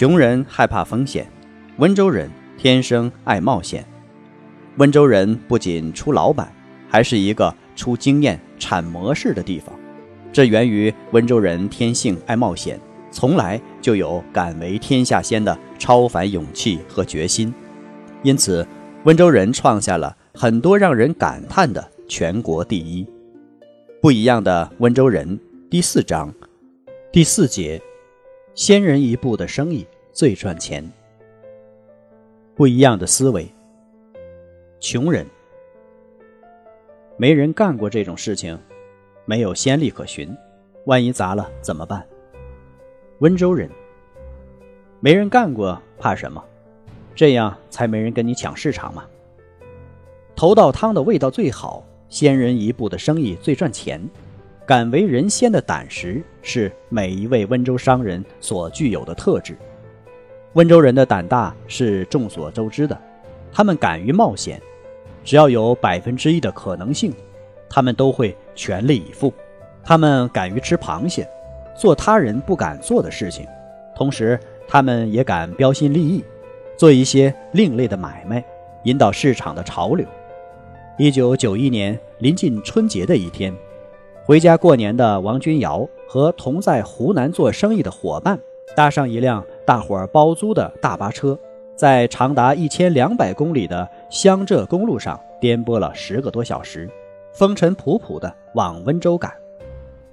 穷人害怕风险，温州人天生爱冒险。温州人不仅出老板，还是一个出经验、产模式的地方。这源于温州人天性爱冒险，从来就有敢为天下先的超凡勇气和决心。因此，温州人创下了很多让人感叹的全国第一。不一样的温州人第四章第四节。先人一步的生意最赚钱。不一样的思维。穷人没人干过这种事情，没有先例可循，万一砸了怎么办？温州人没人干过，怕什么？这样才没人跟你抢市场嘛。头道汤的味道最好，先人一步的生意最赚钱。敢为人先的胆识是每一位温州商人所具有的特质。温州人的胆大是众所周知的，他们敢于冒险，只要有百分之一的可能性，他们都会全力以赴。他们敢于吃螃蟹，做他人不敢做的事情，同时他们也敢标新立异，做一些另类的买卖，引导市场的潮流。一九九一年临近春节的一天。回家过年的王君尧和同在湖南做生意的伙伴，搭上一辆大伙儿包租的大巴车，在长达一千两百公里的湘浙公路上颠簸了十个多小时，风尘仆仆地往温州赶。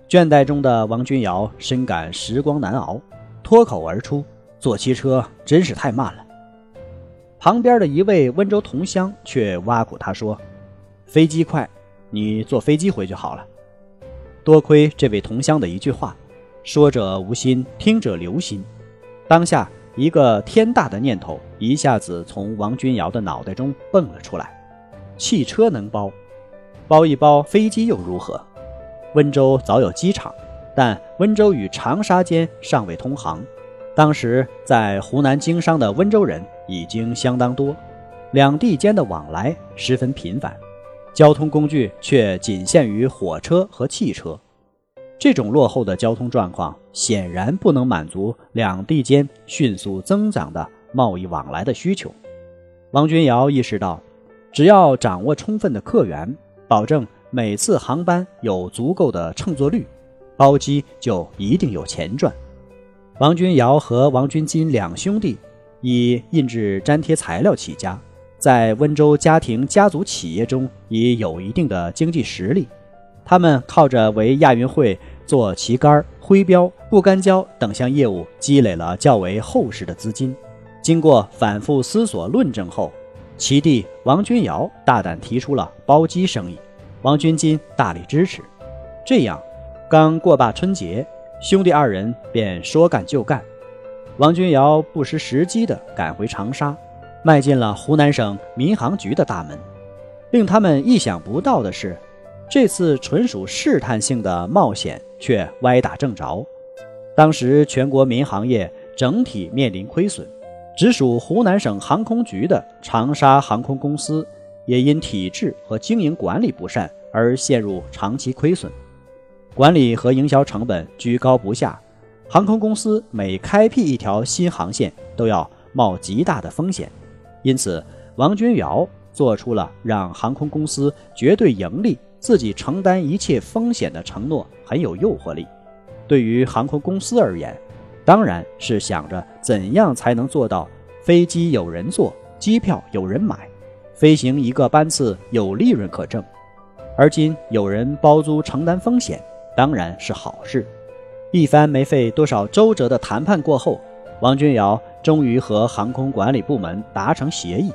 倦怠中的王君尧深感时光难熬，脱口而出：“坐汽车真是太慢了。”旁边的一位温州同乡却挖苦他说：“飞机快，你坐飞机回去好了。”多亏这位同乡的一句话，说者无心，听者留心。当下，一个天大的念头一下子从王君瑶的脑袋中蹦了出来：汽车能包，包一包飞机又如何？温州早有机场，但温州与长沙间尚未通航。当时在湖南经商的温州人已经相当多，两地间的往来十分频繁。交通工具却仅限于火车和汽车，这种落后的交通状况显然不能满足两地间迅速增长的贸易往来的需求。王君尧意识到，只要掌握充分的客源，保证每次航班有足够的乘坐率，包机就一定有钱赚。王君尧和王君金两兄弟以印制粘贴材料起家。在温州家庭家族企业中已有一定的经济实力，他们靠着为亚运会做旗杆、徽标、不干胶等项业务积累了较为厚实的资金。经过反复思索论证后，其弟王君尧大胆提出了包机生意，王君金大力支持。这样，刚过罢春节，兄弟二人便说干就干。王君尧不失时机地赶回长沙。迈进了湖南省民航局的大门，令他们意想不到的是，这次纯属试探性的冒险却歪打正着。当时全国民航业整体面临亏损，直属湖南省航空局的长沙航空公司也因体制和经营管理不善而陷入长期亏损，管理和营销成本居高不下，航空公司每开辟一条新航线都要冒极大的风险。因此，王君尧做出了让航空公司绝对盈利、自己承担一切风险的承诺，很有诱惑力。对于航空公司而言，当然是想着怎样才能做到飞机有人坐、机票有人买、飞行一个班次有利润可挣。而今有人包租承担风险，当然是好事。一番没费多少周折的谈判过后，王君尧。终于和航空管理部门达成协议，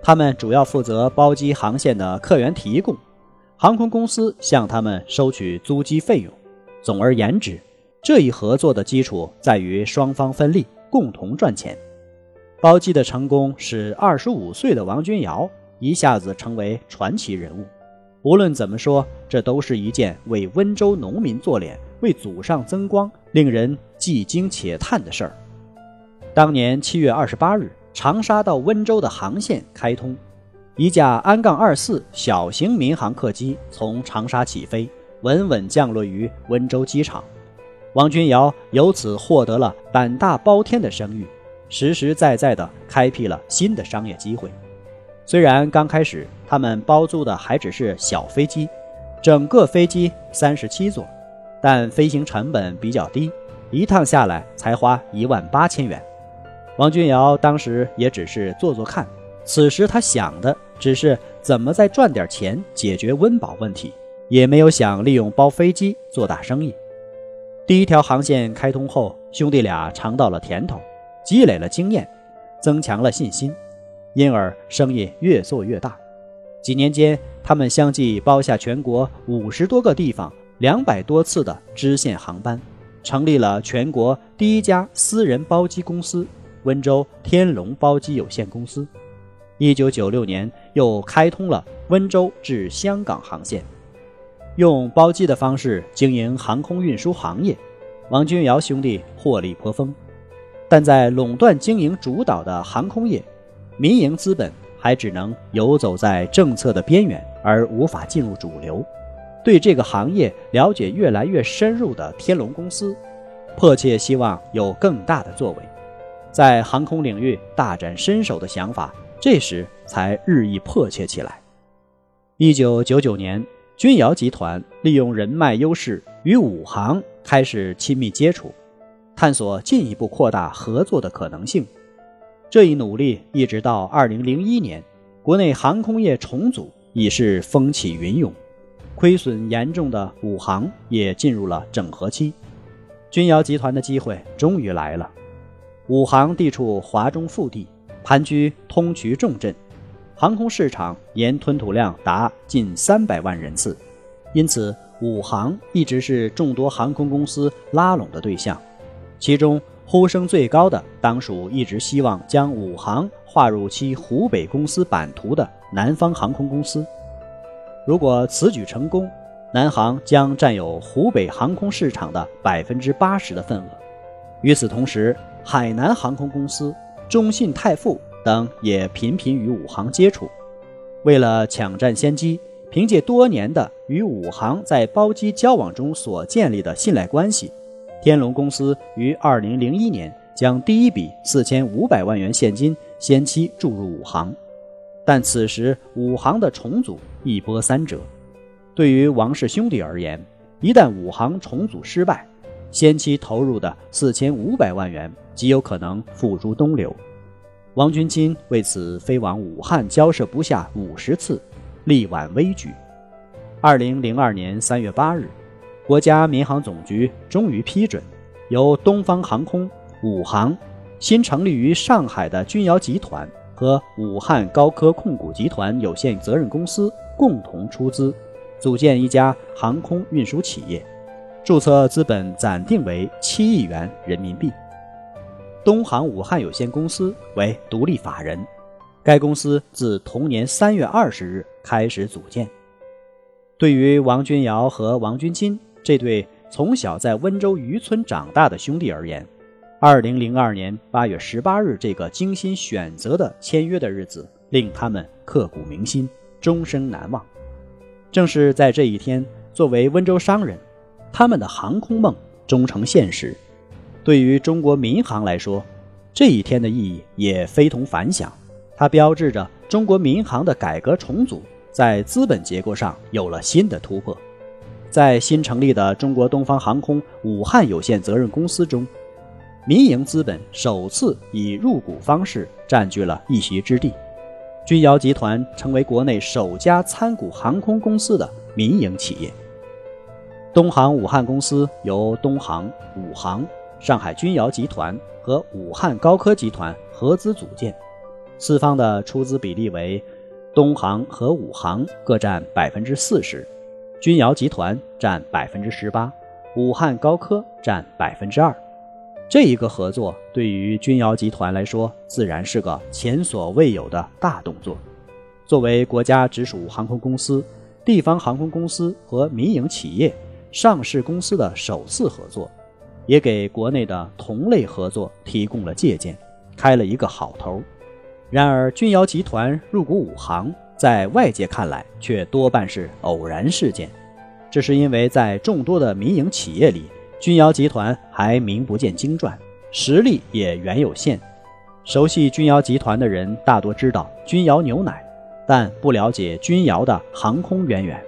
他们主要负责包机航线的客源提供，航空公司向他们收取租机费用。总而言之，这一合作的基础在于双方分利，共同赚钱。包机的成功使二十五岁的王君瑶一下子成为传奇人物。无论怎么说，这都是一件为温州农民做脸、为祖上增光、令人既惊且叹的事儿。当年七月二十八日，长沙到温州的航线开通，一架安杠二四小型民航客机从长沙起飞，稳稳降落于温州机场。王君瑶由此获得了胆大包天的声誉。实实在在地开辟了新的商业机会。虽然刚开始他们包租的还只是小飞机，整个飞机三十七座，但飞行成本比较低，一趟下来才花一万八千元。王君瑶当时也只是做做看，此时他想的只是怎么再赚点钱解决温饱问题，也没有想利用包飞机做大生意。第一条航线开通后，兄弟俩尝到了甜头。积累了经验，增强了信心，因而生意越做越大。几年间，他们相继包下全国五十多个地方、两百多次的支线航班，成立了全国第一家私人包机公司——温州天龙包机有限公司。一九九六年，又开通了温州至香港航线，用包机的方式经营航空运输行业。王君瑶兄弟获利颇丰。但在垄断经营主导的航空业，民营资本还只能游走在政策的边缘，而无法进入主流。对这个行业了解越来越深入的天龙公司，迫切希望有更大的作为，在航空领域大展身手的想法，这时才日益迫切起来。一九九九年，君瑶集团利用人脉优势，与武航开始亲密接触。探索进一步扩大合作的可能性，这一努力一直到二零零一年，国内航空业重组已是风起云涌，亏损严重的武航也进入了整合期，君瑶集团的机会终于来了。武航地处华中腹地，盘踞通衢重镇，航空市场年吞吐量达近三百万人次，因此武航一直是众多航空公司拉拢的对象。其中呼声最高的，当属一直希望将武航划入其湖北公司版图的南方航空公司。如果此举成功，南航将占有湖北航空市场的百分之八十的份额。与此同时，海南航空公司、中信泰富等也频频与武航接触。为了抢占先机，凭借多年的与武航在包机交往中所建立的信赖关系。天龙公司于二零零一年将第一笔四千五百万元现金先期注入武航，但此时武航的重组一波三折。对于王氏兄弟而言，一旦武航重组失败，先期投入的四千五百万元极有可能付诸东流。王军金为此飞往武汉交涉不下五十次，力挽危局。二零零二年三月八日。国家民航总局终于批准，由东方航空、武航、新成立于上海的君瑶集团和武汉高科控股集团有限责任公司共同出资，组建一家航空运输企业，注册资本暂定为七亿元人民币。东航武汉有限公司为独立法人，该公司自同年三月二十日开始组建。对于王君瑶和王君金。这对从小在温州渔村长大的兄弟而言，二零零二年八月十八日这个精心选择的签约的日子，令他们刻骨铭心，终生难忘。正是在这一天，作为温州商人，他们的航空梦终成现实。对于中国民航来说，这一天的意义也非同凡响。它标志着中国民航的改革重组在资本结构上有了新的突破。在新成立的中国东方航空武汉有限责任公司中，民营资本首次以入股方式占据了一席之地，君瑶集团成为国内首家参股航空公司的民营企业。东航武汉公司由东航、武航、上海君瑶集团和武汉高科集团合资组建，四方的出资比例为东航和武航各占百分之四十，君瑶集团占百分之十八，武汉高科占百分之二。这一个合作对于君瑶集团来说，自然是个前所未有的大动作。作为国家直属航空公司、地方航空公司和民营企业上市公司的首次合作，也给国内的同类合作提供了借鉴，开了一个好头。然而，君瑶集团入股武航，在外界看来却多半是偶然事件。这是因为在众多的民营企业里，君瑶集团还名不见经传，实力也原有限。熟悉君瑶集团的人大多知道君瑶牛奶，但不了解君瑶的航空渊源。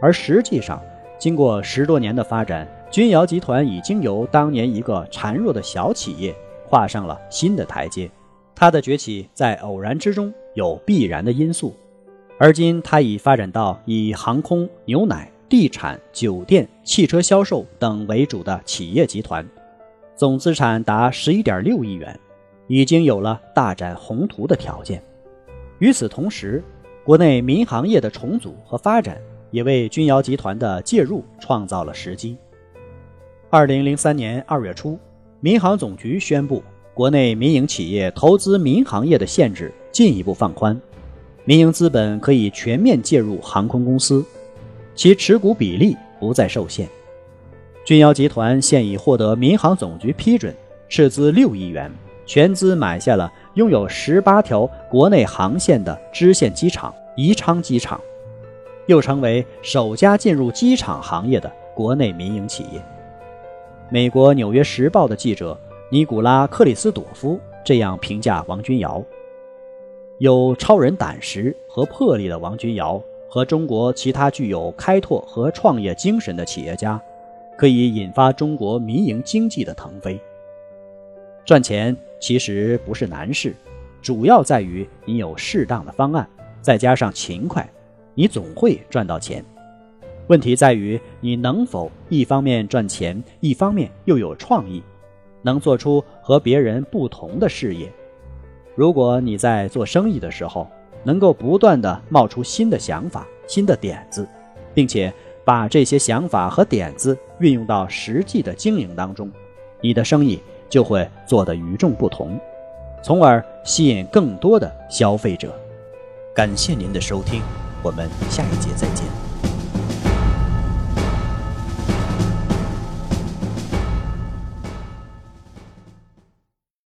而实际上，经过十多年的发展，君瑶集团已经由当年一个孱弱的小企业，跨上了新的台阶。它的崛起在偶然之中有必然的因素，而今它已发展到以航空、牛奶。地产、酒店、汽车销售等为主的企业集团，总资产达十一点六亿元，已经有了大展宏图的条件。与此同时，国内民航业的重组和发展也为钧瑶集团的介入创造了时机。二零零三年二月初，民航总局宣布，国内民营企业投资民航业的限制进一步放宽，民营资本可以全面介入航空公司。其持股比例不再受限。钧瑶集团现已获得民航总局批准，斥资六亿元，全资买下了拥有十八条国内航线的支线机场宜昌机场，又成为首家进入机场行业的国内民营企业。美国《纽约时报》的记者尼古拉·克里斯朵夫这样评价王君瑶：有超人胆识和魄力的王君瑶。和中国其他具有开拓和创业精神的企业家，可以引发中国民营经济的腾飞。赚钱其实不是难事，主要在于你有适当的方案，再加上勤快，你总会赚到钱。问题在于你能否一方面赚钱，一方面又有创意，能做出和别人不同的事业。如果你在做生意的时候，能够不断的冒出新的想法、新的点子，并且把这些想法和点子运用到实际的经营当中，你的生意就会做得与众不同，从而吸引更多的消费者。感谢您的收听，我们下一节再见。